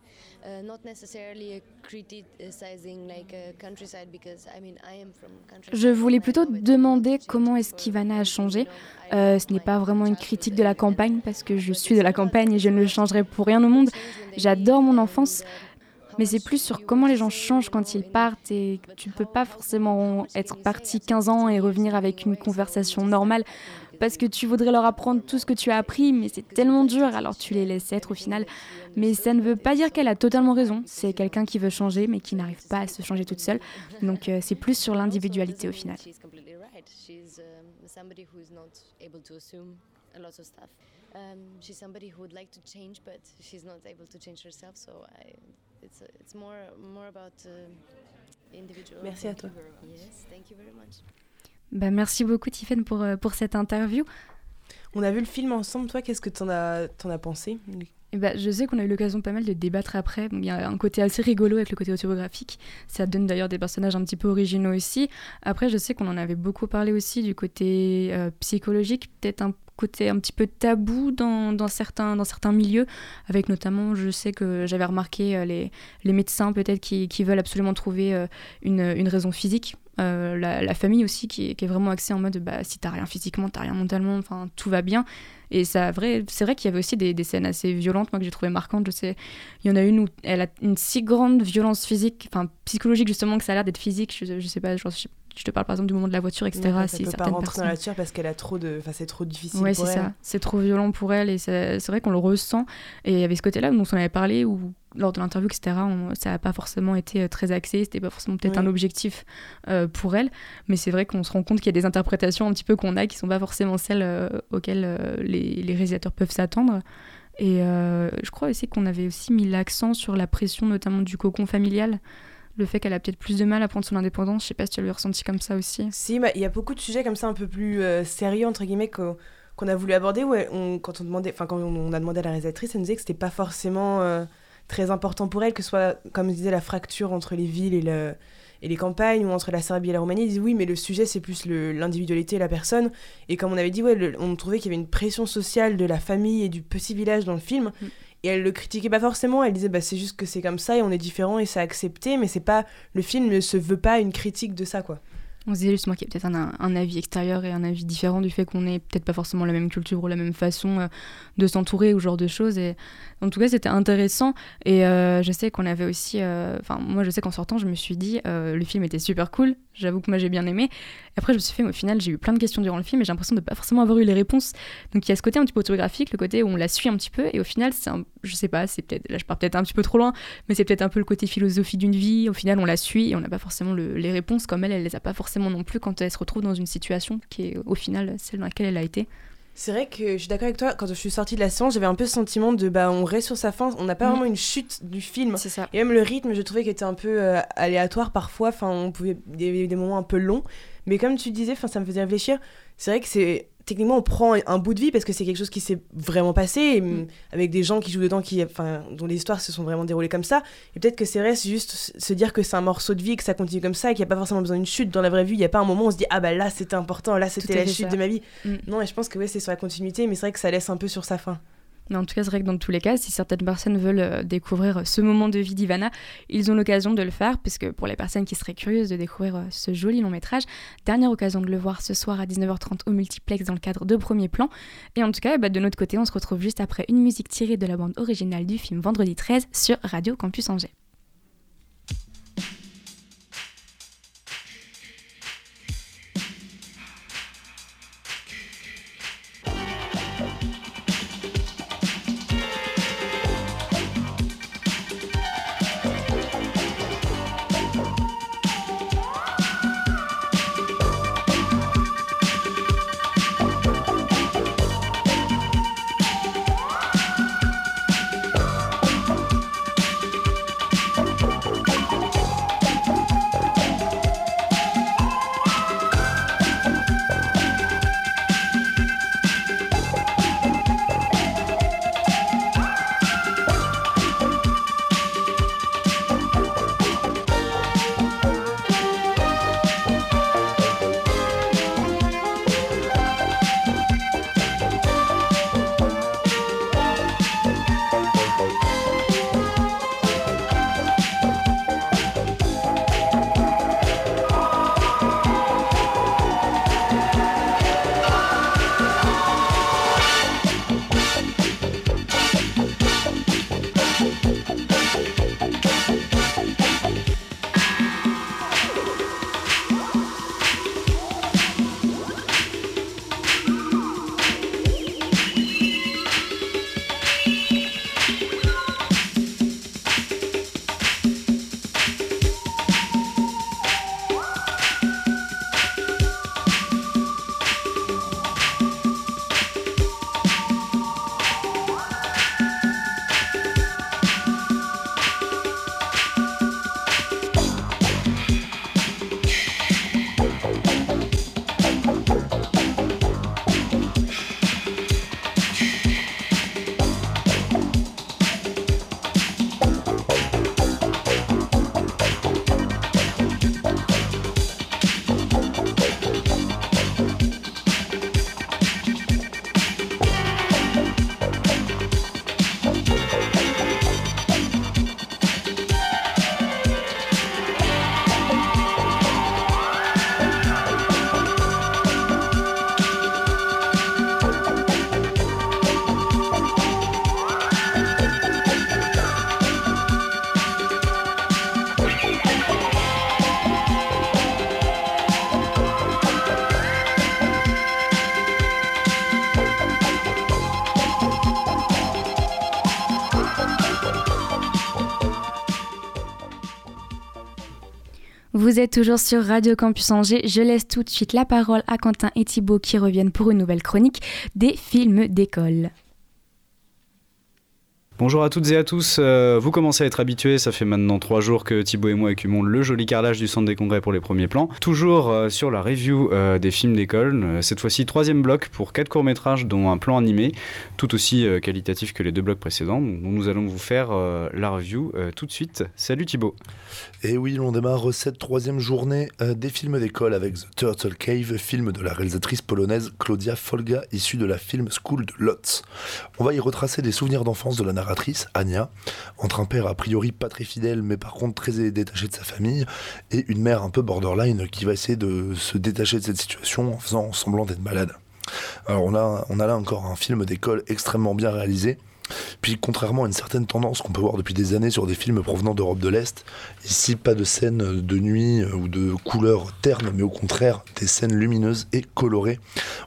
uh, not necessarily criticizing like a countryside because I mean I am from countryside. Je voulais plutôt demander comment est-ce qu'Ivana a changé. Euh, ce n'est pas vraiment une critique de la campagne, parce que je suis de la campagne et je ne le changerai pour rien au monde. J'adore mon enfance, mais c'est plus sur comment les gens changent quand ils partent et tu ne peux pas forcément être parti 15 ans et revenir avec une conversation normale parce que tu voudrais leur apprendre tout ce que tu as appris, mais c'est tellement dur, alors tu les laisses être au final. Mais ça ne veut pas dire qu'elle a totalement raison. C'est quelqu'un qui veut changer, mais qui n'arrive pas à se changer toute seule. Donc euh, c'est plus sur l'individualité au final. It's it's more more about uh, individual. Merci à toi. Yes, thank you very much. Bah, merci beaucoup Tiffen pour, euh, pour cette interview. On a vu le film ensemble, toi, qu'est-ce que t'en as, t'en as pensé ben, je sais qu'on a eu l'occasion pas mal de débattre après. Il y a un côté assez rigolo avec le côté autobiographique. Ça donne d'ailleurs des personnages un petit peu originaux aussi. Après, je sais qu'on en avait beaucoup parlé aussi du côté euh, psychologique, peut-être un côté un petit peu tabou dans, dans certains, dans certains milieux, avec notamment, je sais que j'avais remarqué euh, les, les médecins peut-être qui, qui veulent absolument trouver euh, une, une raison physique. Euh, la, famille aussi qui est, vraiment axée en mode bah, si t'as rien physiquement, t'as rien mentalement, enfin tout va bien. Et ça, vrai, c'est vrai qu'il y avait aussi des, scènes assez violentes, moi que j'ai trouvé marquantes. Je sais, il y en a une où elle a une si grande violence physique, enfin psychologique justement, que ça a l'air d'être physique. Je, je sais pas, genre, je, je te parle par exemple du moment de la voiture, etc. Ça si peut pas certaines rentrer personnes- dans la voiture parce qu'elle a trop de... Enfin, c'est trop difficile Ouais, c'est ça. C'est trop violent pour elle et c'est vrai qu'on le ressent. Et il y avait ce côté-là dont on avait parlé où, lors de l'interview, etc., on- ça n'a pas forcément été euh, très axé. C'était pas forcément peut-être Oui. un objectif euh, pour elle. Mais c'est vrai qu'on se rend compte qu'il y a des interprétations un petit peu qu'on a qui sont pas forcément celles euh, auxquelles euh, les, les réalisateurs peuvent s'attendre. Et je crois aussi qu'on avait aussi mis l'accent sur la pression, notamment du cocon familial. Le fait qu'elle a peut-être plus de mal à prendre son indépendance. Je sais pas si tu l'as ressenti comme ça aussi. Si, bah, il y a beaucoup de sujets comme ça un peu plus euh, sérieux, entre guillemets, qu'on a voulu aborder. Où elle- on, quand, on demandait, enfin, quand on, on a demandé à la réalisatrice, elle nous disait que c'était pas forcément euh, très important pour elle, que ce soit, comme je disais, la fracture entre les villes et, le, et les campagnes, ou entre la Serbie et la Roumanie. Ils disent oui, mais le sujet, c'est plus l'individualité et la personne. Et comme on avait dit, ouais, le- on trouvait qu'il y avait une pression sociale de la famille et du petit village dans le film. Et elle le critiquait pas forcément, elle disait bah, c'est juste que c'est comme ça et on est différent et c'est accepté, mais c'est pas le film ne se veut pas une critique de ça quoi. On se disait justement qu'il y a peut-être un, un avis extérieur et un avis différent du fait qu'on n'ait peut-être pas forcément la même culture ou la même façon euh, de s'entourer ou ce genre de choses. Et en tout cas, c'était intéressant. Et euh, je sais qu'on avait aussi. euh, Enfin, moi, je sais qu'en sortant, je me suis dit, euh, le film était super cool. J'avoue que moi, j'ai bien aimé. Après, je me suis fait, mais au final, j'ai eu plein de questions durant le film et j'ai l'impression de pas forcément avoir eu les réponses. Donc, il y a ce côté un petit peu autobiographique, le côté où on la suit un petit peu. Et au final, c'est un- je sais pas, c'est peut-être. Là, je pars peut-être un petit peu trop loin, mais c'est peut-être un peu le côté philosophie d'une vie. Au final, on la suit et on n'a pas forcément le- les réponses comme elle, elle les a pas forcément non plus quand elle se retrouve dans une situation qui est au final celle dans laquelle elle a été. C'est vrai que je suis d'accord avec toi, quand je suis sortie de la séance, j'avais un peu ce sentiment de bah on reste sur sa fin, on n'a pas Mhm. vraiment une chute du film. C'est ça. Et même le rythme, je trouvais qu'il était un peu euh, aléatoire parfois, enfin on pouvait il y avait des moments un peu longs, mais comme tu disais, enfin ça me faisait réfléchir. C'est vrai que c'est techniquement on prend un bout de vie parce que c'est quelque chose qui s'est vraiment passé et, Mm. mm, avec des gens qui jouent dedans qui enfin dont les histoires se sont vraiment déroulées comme ça et peut-être que c'est vrai c'est juste se dire que c'est un morceau de vie que ça continue comme ça et qu'il n'y a pas forcément besoin d'une chute dans la vraie vie il n'y a pas un moment où on se dit ah bah là c'était important là c'était la chute ça. de ma vie Mm. non et je pense que ouais c'est sur la continuité mais c'est vrai que ça laisse un peu sur sa fin Mais en tout cas, c'est vrai que dans tous les cas, si certaines personnes veulent euh, découvrir euh, ce moment de vie d'Ivana, ils ont l'occasion de le faire, puisque pour les personnes qui seraient curieuses de découvrir euh, ce joli long métrage, dernière occasion de le voir ce soir à 19h30 au multiplex dans le cadre de Premier Plan. Et en tout cas, bah, de notre côté, on se retrouve juste après une musique tirée de la bande originale du film Vendredi 13 sur Radio Campus Angers. Vous êtes toujours sur Radio Campus Angers. Je laisse tout de suite la parole à Quentin et Thibaut qui reviennent pour une nouvelle chronique des films d'école. Bonjour à toutes et à tous, Euh, vous commencez à être habitués, ça fait maintenant trois jours que Thibaut et moi occupons le joli carrelage du centre des congrès pour les premiers plans. Toujours euh, sur la review euh, des films d'école, cette fois-ci troisième bloc pour quatre courts-métrages dont un plan animé, tout aussi qualitatif que les deux blocs précédents. Donc, nous allons vous faire la review tout de suite. Salut Thibaut Et oui, on démarre cette troisième journée des films d'école avec The Turtle Cave, film de la réalisatrice polonaise Claudia Folga, issue de la Film School de Lodz. On va y retracer des souvenirs d'enfance de la narratrice, Anya, entre un père a priori pas très fidèle, mais par contre très détaché de sa famille, et une mère un peu borderline qui va essayer de se détacher de cette situation en faisant semblant d'être malade. Alors on a, on a là encore un film d'école extrêmement bien réalisé. Puis contrairement à une certaine tendance qu'on peut voir depuis des années sur des films provenant d'Europe de l'Est, ici pas de scènes de nuit ou de couleurs ternes, mais au contraire des scènes lumineuses et colorées.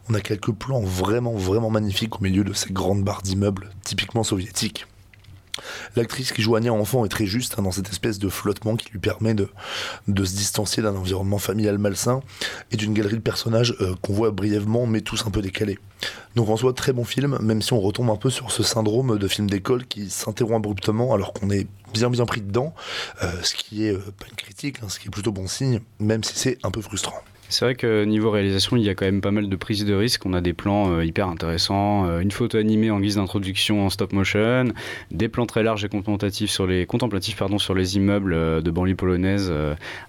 On a quelques plans vraiment vraiment magnifiques au milieu de ces grandes barres d'immeubles typiquement soviétiques. L'actrice qui joue Anya enfant est très juste hein, dans cette espèce de flottement qui lui permet de, se distancier d'un environnement familial malsain et d'une galerie de personnages euh, qu'on voit brièvement mais tous un peu décalés. Donc en soi, très bon film, même si on retombe un peu sur ce syndrome de film d'école qui s'interrompt abruptement alors qu'on est bien bien pris dedans, euh, ce qui est euh, pas une critique, hein, ce qui est plutôt bon signe, même si c'est un peu frustrant. C'est vrai que niveau réalisation, il y a quand même pas mal de prises de risques. On a des plans euh, hyper intéressants, euh, une photo animée en guise d'introduction en stop motion, des plans très larges et contemplatifs sur les, immeubles euh, de banlieue polonaise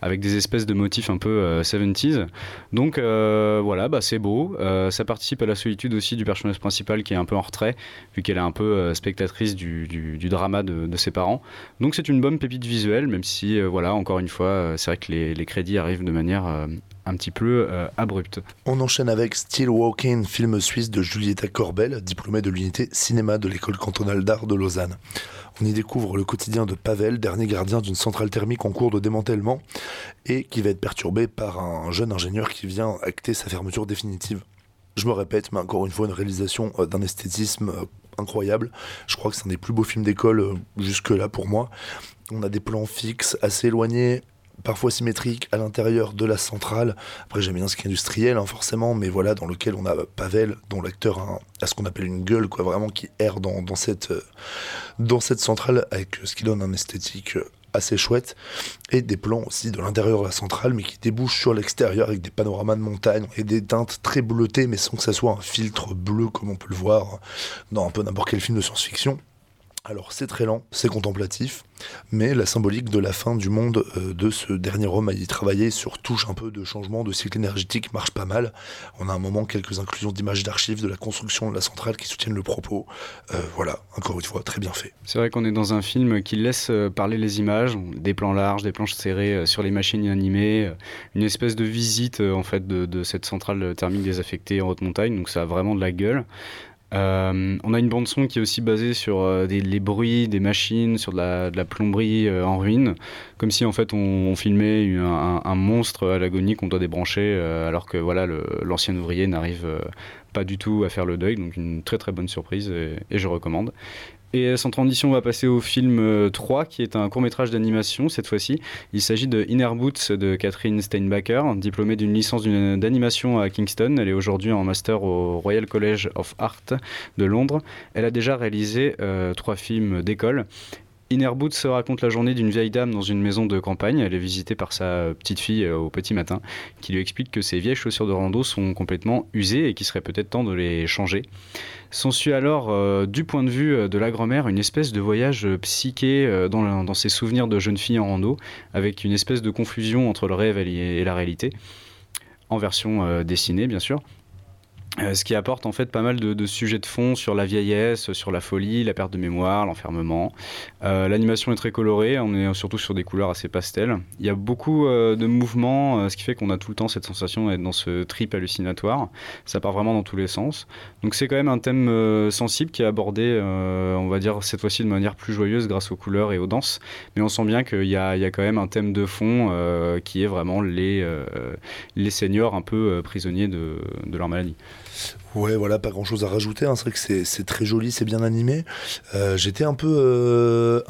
avec des espèces de motifs un peu euh, 70s. Donc voilà, bah, c'est beau. Ça participe à la solitude aussi du personnage principal qui est un peu en retrait, vu qu'elle est un peu spectatrice du, du- drama de, ses parents. Donc c'est une bonne pépite visuelle, même si, voilà, encore une fois, c'est vrai que les, crédits arrivent de manière un petit peu euh, abrupte. On enchaîne avec Still Walking, film suisse de Julieta Corbel, diplômée de l'unité cinéma de l'école cantonale d'art de Lausanne. On y découvre le quotidien de Pavel, dernier gardien d'une centrale thermique en cours de démantèlement et qui va être perturbé par un jeune ingénieur qui vient acter sa fermeture définitive. Je me répète, mais encore une fois, une réalisation euh, d'un esthétisme euh, incroyable. Je crois que c'est un des plus beaux films d'école euh, jusque-là pour moi. On a des plans fixes, assez éloignés, parfois symétriques à l'intérieur de la centrale. Après, j'aime bien ce qui est industriel, hein, forcément, mais voilà, dans lequel on a Pavel, dont l'acteur a, ce qu'on appelle une gueule, quoi, vraiment qui erre dans, dans cette, euh, dans cette centrale, avec euh, ce qui donne un esthétique euh, assez chouette, et des plans aussi de l'intérieur de la centrale, mais qui débouchent sur l'extérieur avec des panoramas de montagne et des teintes très bleutées, mais sans que ça soit un filtre bleu comme on peut le voir dans un peu n'importe quel film de science-fiction. Alors c'est très lent, c'est contemplatif, mais la symbolique de la fin du monde euh, de ce dernier homme à y travailler sur touche un peu de changement de cycle énergétique marche pas mal. On a un moment quelques inclusions d'images d'archives de la construction de la centrale qui soutiennent le propos. Euh, voilà, encore une fois, très bien fait. C'est vrai qu'on est dans un film qui laisse euh, parler les images, des plans larges, des planches serrées sur les machines animées, euh, une espèce de visite en fait de, de cette centrale thermique désaffectée en haute montagne, donc ça a vraiment de la gueule. Euh, on a une bande son qui est aussi basée sur euh, les bruits des machines, sur de la, plomberie euh, en ruine, comme si en fait on, filmait un, monstre à l'agonie qu'on doit débrancher, alors que voilà l'ancien ouvrier n'arrive pas du tout à faire le deuil, donc une très très bonne surprise et je recommande. Et euh, sans transition, on va passer au film euh, 3, qui est un court-métrage d'animation cette fois-ci. Il s'agit de Inner Boots de Catherine Steinbacher, diplômée d'une licence d'animation à Kingston. Elle est aujourd'hui en master au Royal College of Art de Londres. Elle a déjà réalisé euh, trois films d'école. Inner Boots se raconte la journée d'une vieille dame dans une maison de campagne. Elle est visitée par sa petite fille euh, au petit matin, qui lui explique que ses vieilles chaussures de rando sont complètement usées et qu'il serait peut-être temps de les changer. S'ensuit alors, euh, du point de vue euh, de la grand-mère, une espèce de voyage psyché dans, ses souvenirs de jeune fille en rando, avec une espèce de confusion entre le rêve et la réalité, en version dessinée bien sûr. Euh, ce qui apporte en fait pas mal de, sujets de fond sur la vieillesse, sur la folie, la perte de mémoire, l'enfermement. Euh, L'animation est très colorée, on est surtout sur des couleurs assez pastel. Il y a beaucoup euh, de mouvements, euh, ce qui fait qu'on a tout le temps cette sensation d'être dans ce trip hallucinatoire. Ça part vraiment dans tous les sens. Donc c'est quand même un thème euh, sensible qui est abordé, euh, on va dire cette fois-ci de manière plus joyeuse grâce aux couleurs et aux danses. Mais on sent bien qu'il y a, quand même un thème de fond euh, qui est vraiment les, euh, les seniors un peu euh, prisonniers de leur maladie. Ouais, voilà, pas grand chose à rajouter. hein. C'est vrai que c'est très joli, c'est bien animé. Euh, J'étais un peu. euh,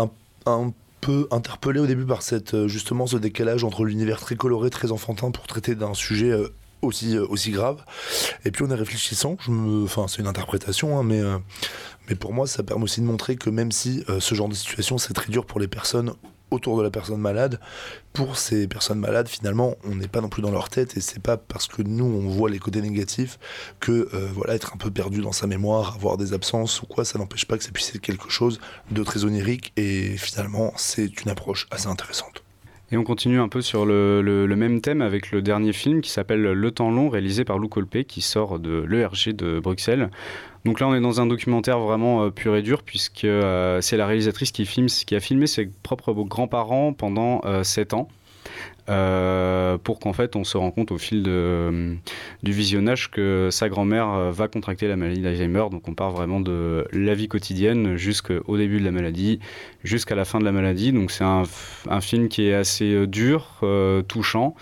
un, peu interpellé au début par cette, euh, justement ce décalage entre l'univers très coloré, très enfantin pour traiter d'un sujet aussi, grave. Et puis en y réfléchissant, enfin c'est une interprétation, hein, mais, pour moi ça permet aussi de montrer que même si ce genre de situation c'est très dur pour les personnes autour de la personne malade, pour ces personnes malades finalement on n'est pas non plus dans leur tête et c'est pas parce que nous on voit les côtés négatifs que euh, voilà être un peu perdu dans sa mémoire, avoir des absences ou quoi, ça n'empêche pas que ça puisse être quelque chose de très onirique et finalement c'est une approche assez intéressante. Et on continue un peu sur le, le- le même thème avec le dernier film qui s'appelle Le Temps Long, réalisé par Lou Colpé, qui sort de l'ERG de Bruxelles. Donc là, on est dans un documentaire vraiment euh, pur et dur, puisque euh, c'est la réalisatrice qui, filme, qui a filmé ses propres grands-parents pendant 7 ans. euh, pour qu'en fait on se rend compte au fil du visionnage que sa grand-mère va contracter la maladie d'Alzheimer. Donc on part vraiment de la vie quotidienne jusqu'au début de la maladie, jusqu'à la fin de la maladie. Donc c'est un, film qui est assez dur, touchant,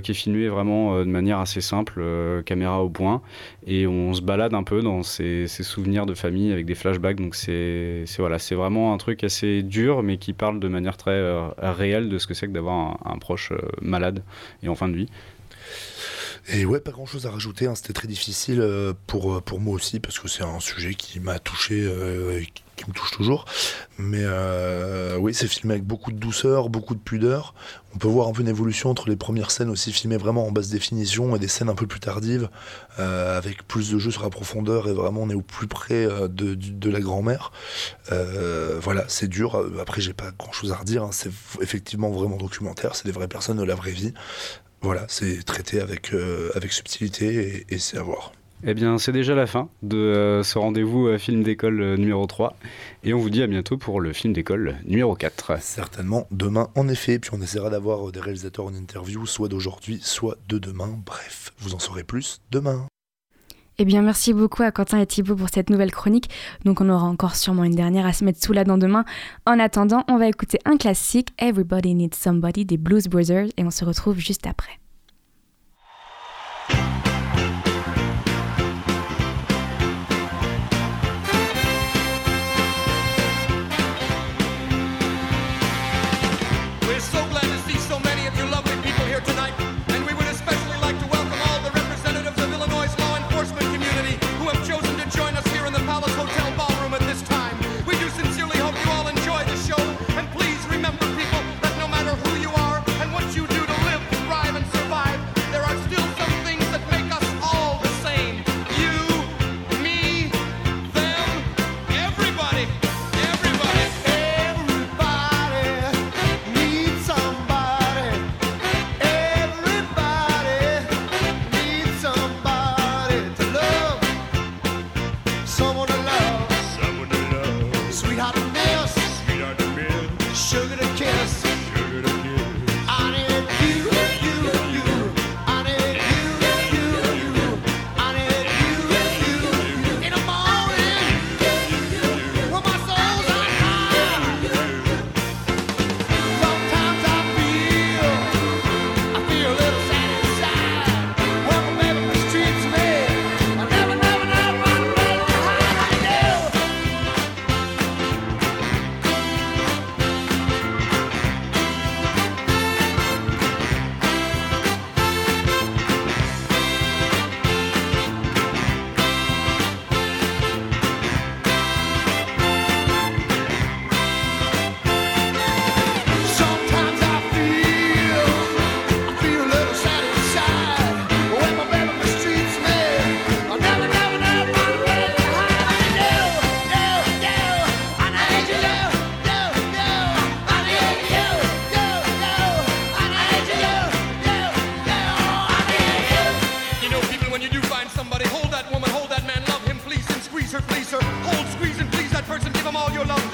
qui est filmé vraiment euh, de manière assez simple, euh, caméra au point, et on se balade un peu dans ses, ses souvenirs de famille avec des flashbacks. Donc c'est voilà, c'est vraiment un truc assez dur, mais qui parle de manière très euh, réelle de ce que c'est que d'avoir un, proche euh, malade et en fin de vie. Et ouais, pas grand chose à rajouter, hein, c'était très difficile euh, pour, euh, pour moi aussi, parce que c'est un sujet qui m'a touché euh, qui me touche toujours. Mais euh, oui, c'est filmé avec beaucoup de douceur, beaucoup de pudeur. On peut voir un peu une évolution entre les premières scènes aussi filmées vraiment en basse définition et des scènes un peu plus tardives, avec plus de jeux sur la profondeur et vraiment on est au plus près de, de la grand-mère. Voilà, c'est dur. Après, j'ai pas grand chose à redire. hein. C'est effectivement vraiment documentaire. C'est des vraies personnes de la vraie vie. Voilà, c'est traité avec, euh, avec subtilité et, et c'est à voir. Eh bien, c'est déjà la fin de euh, ce rendez-vous euh, film d'école numéro 3. Et on vous dit à bientôt pour le film d'école numéro 4. Certainement demain, en effet. Puis on essaiera d'avoir des réalisateurs en interview, soit d'aujourd'hui, soit de demain. Bref, vous en saurez plus demain. Eh bien, merci beaucoup à Quentin et Thibaut pour cette nouvelle chronique. Donc, on aura encore sûrement une dernière à se mettre sous la dent demain. En attendant, on va écouter un classique, Everybody Needs Somebody des Blues Brothers, et on se retrouve juste après. When you do find somebody, hold that woman, hold that man, love him, please him, squeeze her, please her. Hold, squeeze, and please that person, give him all your love.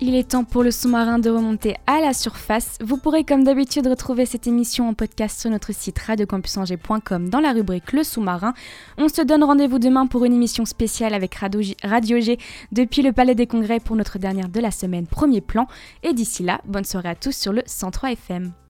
Il est temps pour le sous-marin de remonter à la surface. Vous pourrez comme d'habitude retrouver cette émission en podcast sur notre site radiocampusangers.com dans la rubrique Le sous-marin. On se donne rendez-vous demain pour une émission spéciale avec Radio Radio G depuis le Palais des Congrès pour notre dernière de la semaine, premier plan. Et d'ici là, bonne soirée à tous sur le 103 FM.